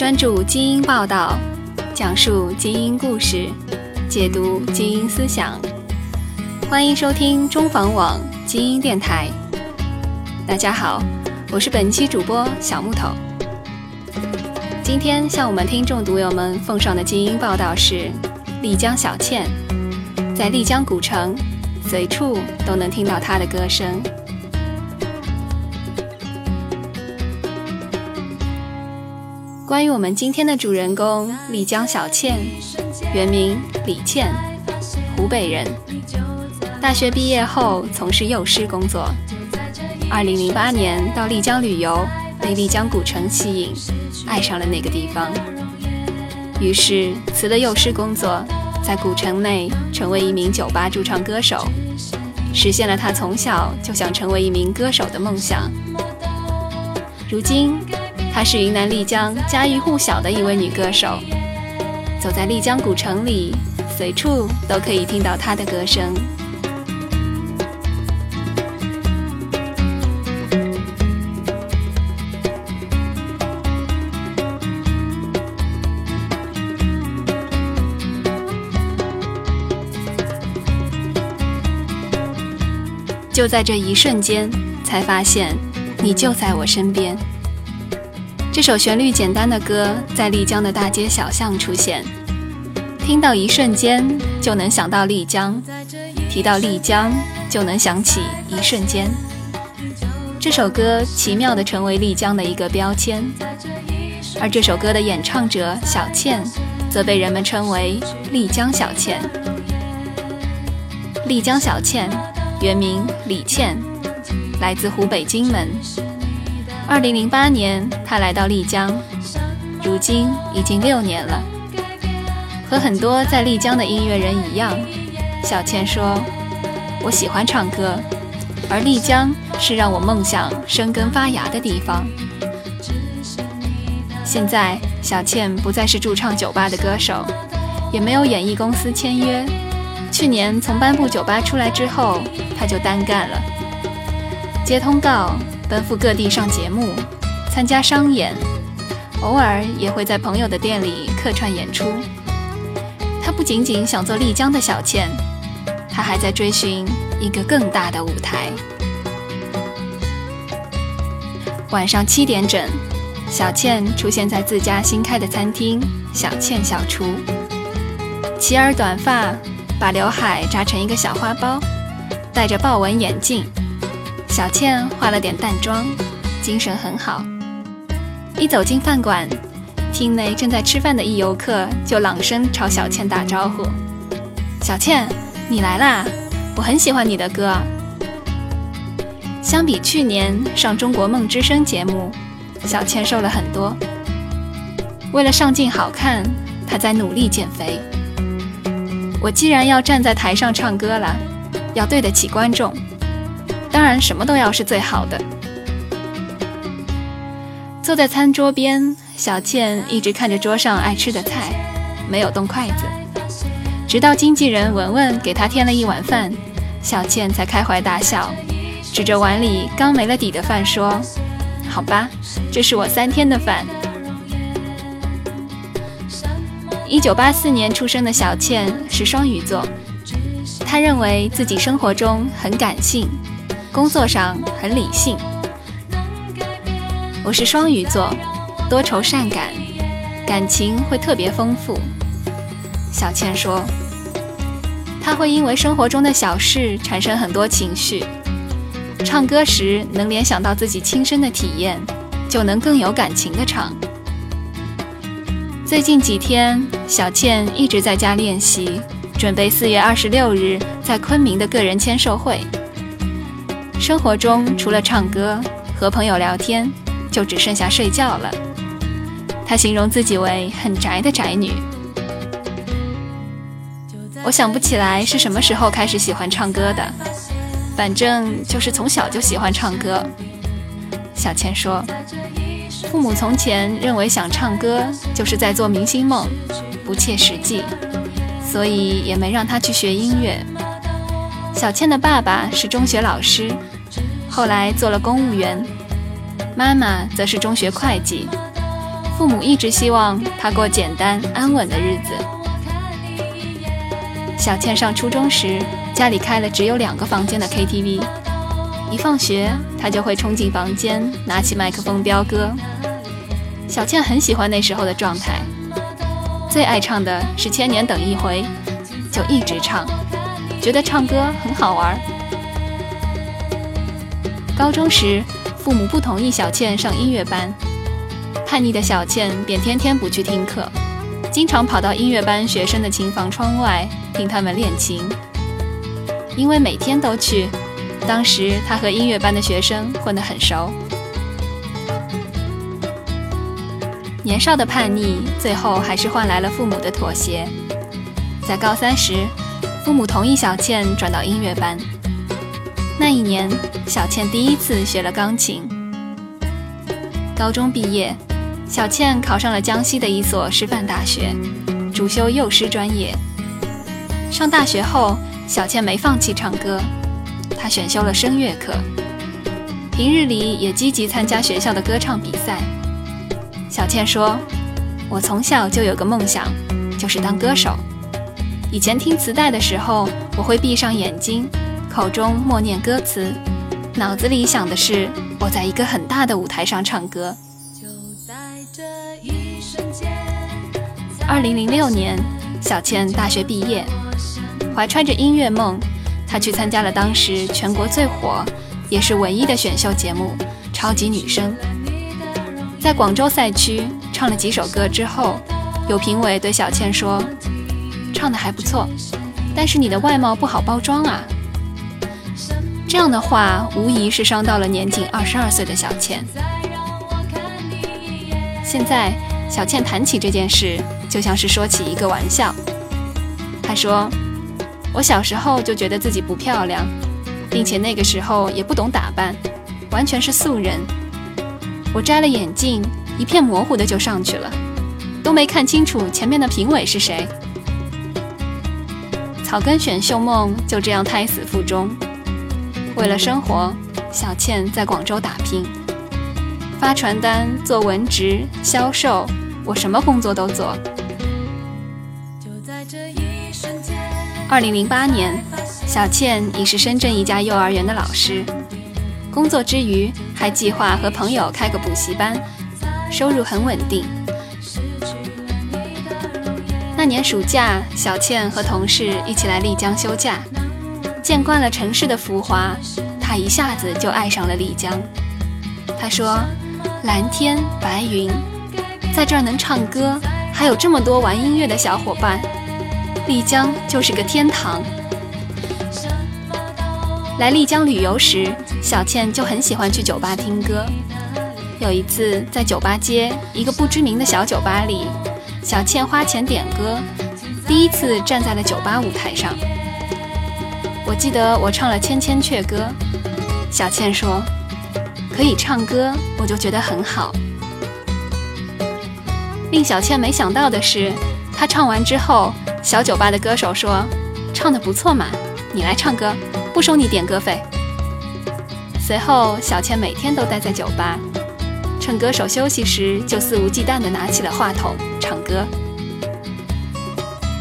专注精英报道，讲述精英故事，解读精英思想。欢迎收听中房网精英电台。大家好，我是本期主播小木头。今天向我们听众读友们奉上的精英报道是：丽江小倩，在丽江古城，随处都能听到她的歌声。关于我们今天的主人公丽江小倩，原名李倩，湖北人。大学毕业后从事幼师工作。二零零八年到丽江旅游，被丽江古城吸引，爱上了那个地方。于是辞了幼师工作，在古城内成为一名酒吧驻唱歌手，实现了他从小就想成为一名歌手的梦想。如今。她是云南丽江家喻户晓的一位女歌手，走在丽江古城里，随处都可以听到她的歌声。就在这一瞬间，才发现你就在我身边。这首旋律简单的歌在丽江的大街小巷出现，听到一瞬间就能想到丽江，提到丽江就能想起一瞬间。这首歌奇妙地成为丽江的一个标签，而这首歌的演唱者小倩，则被人们称为丽江小倩。丽江小倩原名李倩，来自湖北荆门。二零零八年，他来到丽江，如今已经六年了。和很多在丽江的音乐人一样，小倩说：“我喜欢唱歌，而丽江是让我梦想生根发芽的地方。”现在，小倩不再是驻唱酒吧的歌手，也没有演艺公司签约。去年从颁布酒吧出来之后，他就单干了，接通告。奔赴各地上节目，参加商演，偶尔也会在朋友的店里客串演出。他不仅仅想做丽江的小倩，他还在追寻一个更大的舞台。晚上七点整，小倩出现在自家新开的餐厅“小倩小厨”。齐耳短发，把刘海扎成一个小花苞，戴着豹纹眼镜。小倩化了点淡妆，精神很好。一走进饭馆，厅内正在吃饭的一游客就朗声朝小倩打招呼：“小倩，你来啦！我很喜欢你的歌。”相比去年上《中国梦之声》节目，小倩瘦了很多。为了上镜好看，她在努力减肥。我既然要站在台上唱歌了，要对得起观众。当然，什么都要是最好的。坐在餐桌边，小倩一直看着桌上爱吃的菜，没有动筷子。直到经纪人文文给她添了一碗饭，小倩才开怀大笑，指着碗里刚没了底的饭说：“好吧，这是我三天的饭。”一九八四年出生的小倩是双鱼座，她认为自己生活中很感性。工作上很理性，我是双鱼座，多愁善感，感情会特别丰富。小倩说，她会因为生活中的小事产生很多情绪，唱歌时能联想到自己亲身的体验，就能更有感情的唱。最近几天，小倩一直在家练习，准备四月二十六日在昆明的个人签售会。生活中除了唱歌和朋友聊天，就只剩下睡觉了。她形容自己为很宅的宅女。我想不起来是什么时候开始喜欢唱歌的，反正就是从小就喜欢唱歌。小倩说，父母从前认为想唱歌就是在做明星梦，不切实际，所以也没让她去学音乐。小倩的爸爸是中学老师。后来做了公务员，妈妈则是中学会计，父母一直希望她过简单安稳的日子。小倩上初中时，家里开了只有两个房间的 KTV，一放学她就会冲进房间，拿起麦克风飙歌。小倩很喜欢那时候的状态，最爱唱的是《千年等一回》，就一直唱，觉得唱歌很好玩。高中时，父母不同意小倩上音乐班，叛逆的小倩便天天不去听课，经常跑到音乐班学生的琴房窗外。听他们练琴，因为每天都去，当时他和音乐班的学生混得很熟。年少的叛逆，最后还是换来了父母的妥协。在高三时，父母同意小倩转到音乐班。那一年，小倩第一次学了钢琴。高中毕业，小倩考上了江西的一所师范大学，主修幼师专业。上大学后，小倩没放弃唱歌，她选修了声乐课，平日里也积极参加学校的歌唱比赛。小倩说：“我从小就有个梦想，就是当歌手。以前听磁带的时候，我会闭上眼睛，口中默念歌词，脑子里想的是我在一个很大的舞台上唱歌。”二零零六年，小倩大学毕业。怀揣着音乐梦，她去参加了当时全国最火，也是唯一的选秀节目《超级女声》。在广州赛区唱了几首歌之后，有评委对小倩说：“唱的还不错，但是你的外貌不好包装啊。”这样的话无疑是伤到了年仅二十二岁的小倩。现在小倩谈起这件事，就像是说起一个玩笑。她说。我小时候就觉得自己不漂亮，并且那个时候也不懂打扮，完全是素人。我摘了眼镜，一片模糊的就上去了，都没看清楚前面的评委是谁。草根选秀梦就这样胎死腹中。为了生活，小倩在广州打拼，发传单、做文职、销售，我什么工作都做。二零零八年，小倩已是深圳一家幼儿园的老师，工作之余还计划和朋友开个补习班，收入很稳定。那年暑假，小倩和同事一起来丽江休假，见惯了城市的浮华，她一下子就爱上了丽江。她说：“蓝天白云，在这儿能唱歌，还有这么多玩音乐的小伙伴。”丽江就是个天堂。来丽江旅游时，小倩就很喜欢去酒吧听歌。有一次在酒吧街一个不知名的小酒吧里，小倩花钱点歌，第一次站在了酒吧舞台上。我记得我唱了《千千阙歌》，小倩说：“可以唱歌，我就觉得很好。”令小倩没想到的是，她唱完之后。小酒吧的歌手说：“唱得不错嘛，你来唱歌，不收你点歌费。”随后，小倩每天都待在酒吧，趁歌手休息时就肆无忌惮地拿起了话筒唱歌。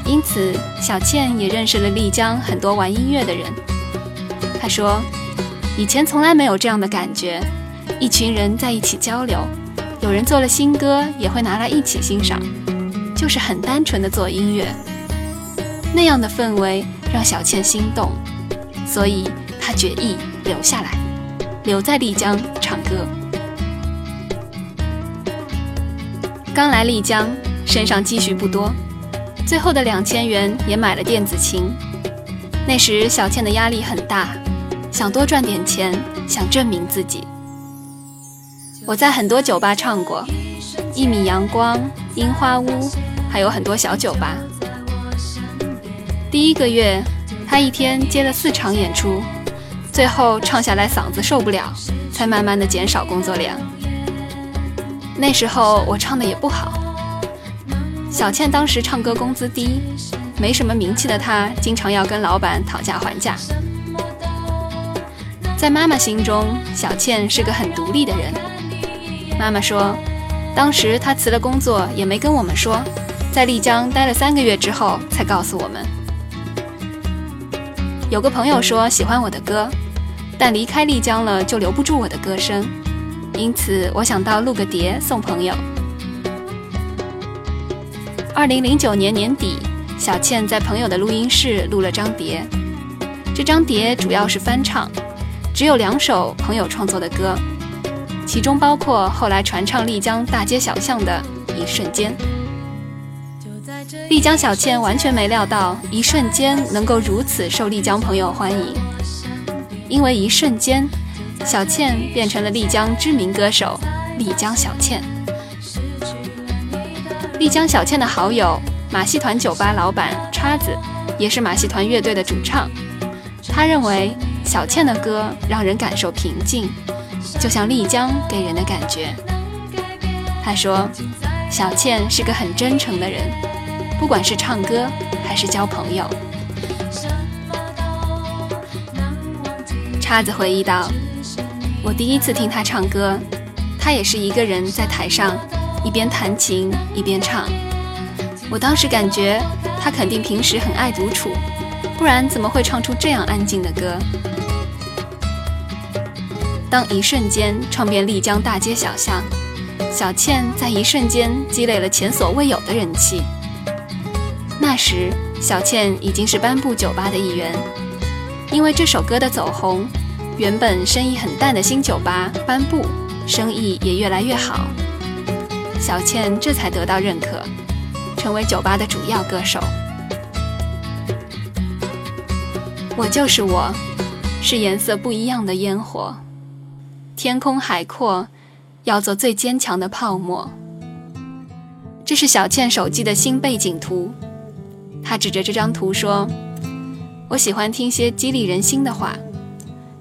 因此，小倩也认识了丽江很多玩音乐的人。她说：“以前从来没有这样的感觉，一群人在一起交流，有人做了新歌也会拿来一起欣赏，就是很单纯的做音乐。”那样的氛围让小倩心动，所以她决意留下来，留在丽江唱歌。刚来丽江，身上积蓄不多，最后的两千元也买了电子琴。那时小倩的压力很大，想多赚点钱，想证明自己。我在很多酒吧唱过，一米阳光、樱花屋，还有很多小酒吧。第一个月，他一天接了四场演出，最后唱下来嗓子受不了，才慢慢的减少工作量。那时候我唱的也不好，小倩当时唱歌工资低，没什么名气的她，经常要跟老板讨价还价。在妈妈心中，小倩是个很独立的人。妈妈说：“当时她辞了工作，也没跟我们说，在丽江待了三个月之后才告诉我们。有个朋友说喜欢我的歌，但离开丽江了就留不住我的歌声，因此我想到录个碟送朋友。二零零九年年底，小倩在朋友的录音室录了张碟，这张碟主要是翻唱，只有两首朋友创作的歌。其中包括后来传唱丽江大街小巷的一瞬间。丽江小倩完全没料到一瞬间能够如此受丽江朋友欢迎，因为一瞬间，小倩变成了丽江知名歌手丽江小倩。丽江小倩的好友马戏团酒吧老板叉子，也是马戏团乐队的主唱，他认为小倩的歌让人感受平静。就像丽江给人的感觉，他说：“小倩是个很真诚的人，不管是唱歌还是交朋友。”叉子回忆道：“我第一次听他唱歌，他也是一个人在台上，一边弹琴一边唱。我当时感觉他肯定平时很爱独处，不然怎么会唱出这样安静的歌？”当一瞬间唱遍丽江大街小巷，小倩在一瞬间积累了前所未有的人气。那时，小倩已经是颁布酒吧的一员，因为这首歌的走红，原本生意很淡的新酒吧颁布生意也越来越好，小倩这才得到认可，成为酒吧的主要歌手。我就是我，是颜色不一样的烟火。天空海阔，要做最坚强的泡沫。这是小倩手机的新背景图。她指着这张图说：“我喜欢听些激励人心的话，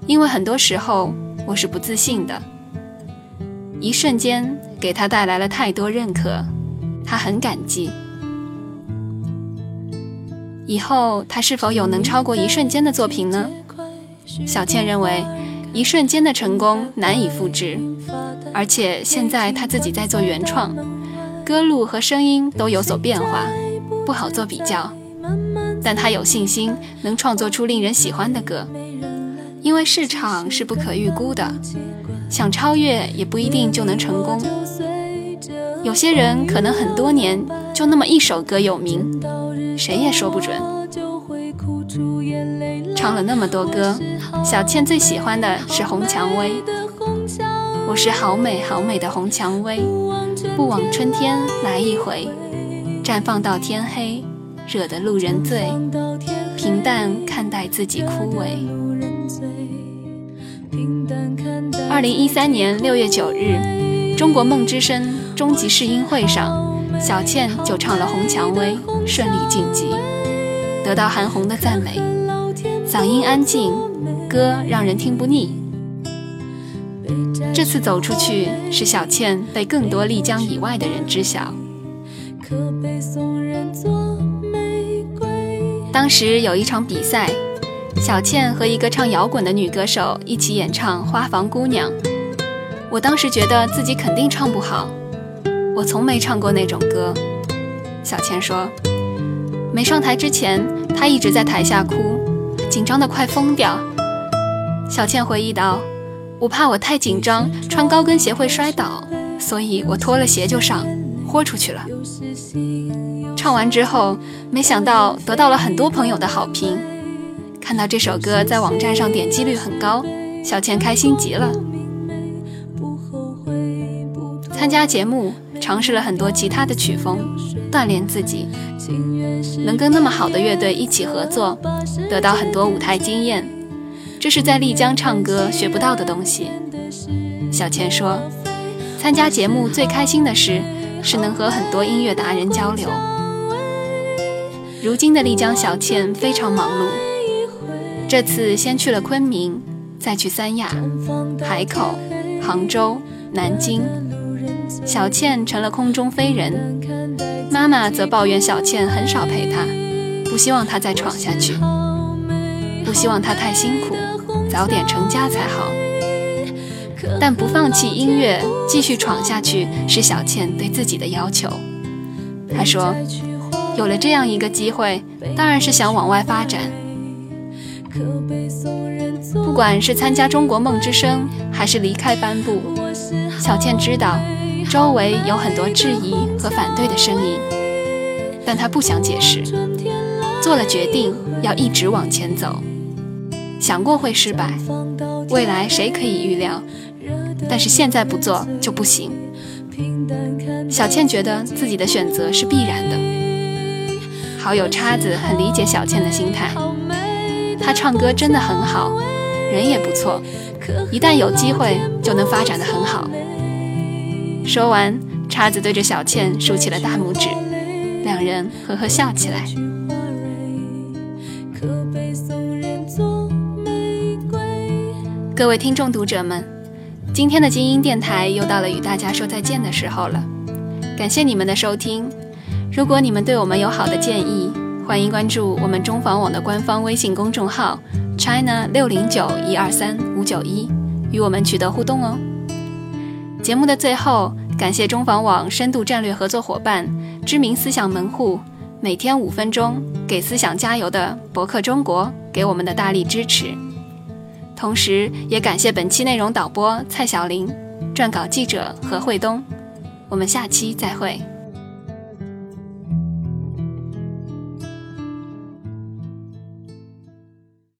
因为很多时候我是不自信的。一瞬间给他带来了太多认可，他很感激。以后他是否有能超过一瞬间的作品呢？”小倩认为。一瞬间的成功难以复制，而且现在他自己在做原创，歌路和声音都有所变化，不好做比较。但他有信心能创作出令人喜欢的歌，因为市场是不可预估的，想超越也不一定就能成功。有些人可能很多年就那么一首歌有名，谁也说不准。唱了那么多歌，小倩最喜欢的是《红蔷薇》。我是好美好美的红蔷薇，不枉春天来一回，绽放到天黑，惹得路人醉。平淡看待自己枯萎。二零一三年六月九日，中国梦之声终极试音会上，小倩就唱了《红蔷薇》，顺利晋级，得到韩红的赞美。嗓音安静，歌让人听不腻。这次走出去，是小倩被更多丽江以外的人知晓。当时有一场比赛，小倩和一个唱摇滚的女歌手一起演唱《花房姑娘》。我当时觉得自己肯定唱不好，我从没唱过那种歌。小倩说，没上台之前，她一直在台下哭。紧张的快疯掉，小倩回忆道：“我怕我太紧张，穿高跟鞋会摔倒，所以我脱了鞋就上，豁出去了。”唱完之后，没想到得到了很多朋友的好评。看到这首歌在网站上点击率很高，小倩开心极了。参加节目，尝试了很多其他的曲风，锻炼自己。能跟那么好的乐队一起合作，得到很多舞台经验，这是在丽江唱歌学不到的东西。小倩说，参加节目最开心的事是能和很多音乐达人交流。如今的丽江小倩非常忙碌，这次先去了昆明，再去三亚、海口、杭州、南京，小倩成了空中飞人。妈妈则抱怨小倩很少陪她，不希望她再闯下去，不希望她太辛苦，早点成家才好。但不放弃音乐，继续闯下去是小倩对自己的要求。她说：“有了这样一个机会，当然是想往外发展。不管是参加《中国梦之声》，还是离开颁布，小倩知道周围有很多质疑和反对的声音，但她不想解释，做了决定要一直往前走。想过会失败，未来谁可以预料？但是现在不做就不行。”小倩觉得自己的选择是必然的。好友叉子很理解小倩的心态，他唱歌真的很好，人也不错，一旦有机会就能发展的很好。说完，叉子对着小倩竖起了大拇指，两人呵呵笑起来。各位听众读者们，今天的精英电台又到了与大家说再见的时候了。感谢你们的收听。如果你们对我们有好的建议，欢迎关注我们中房网的官方微信公众号 china 六零九一二三五九一，与我们取得互动哦。节目的最后，感谢中房网深度战略合作伙伴、知名思想门户，每天五分钟给思想加油的博客中国给我们的大力支持。同时，也感谢本期内容导播蔡小玲，撰稿记者何慧东。我们下期再会。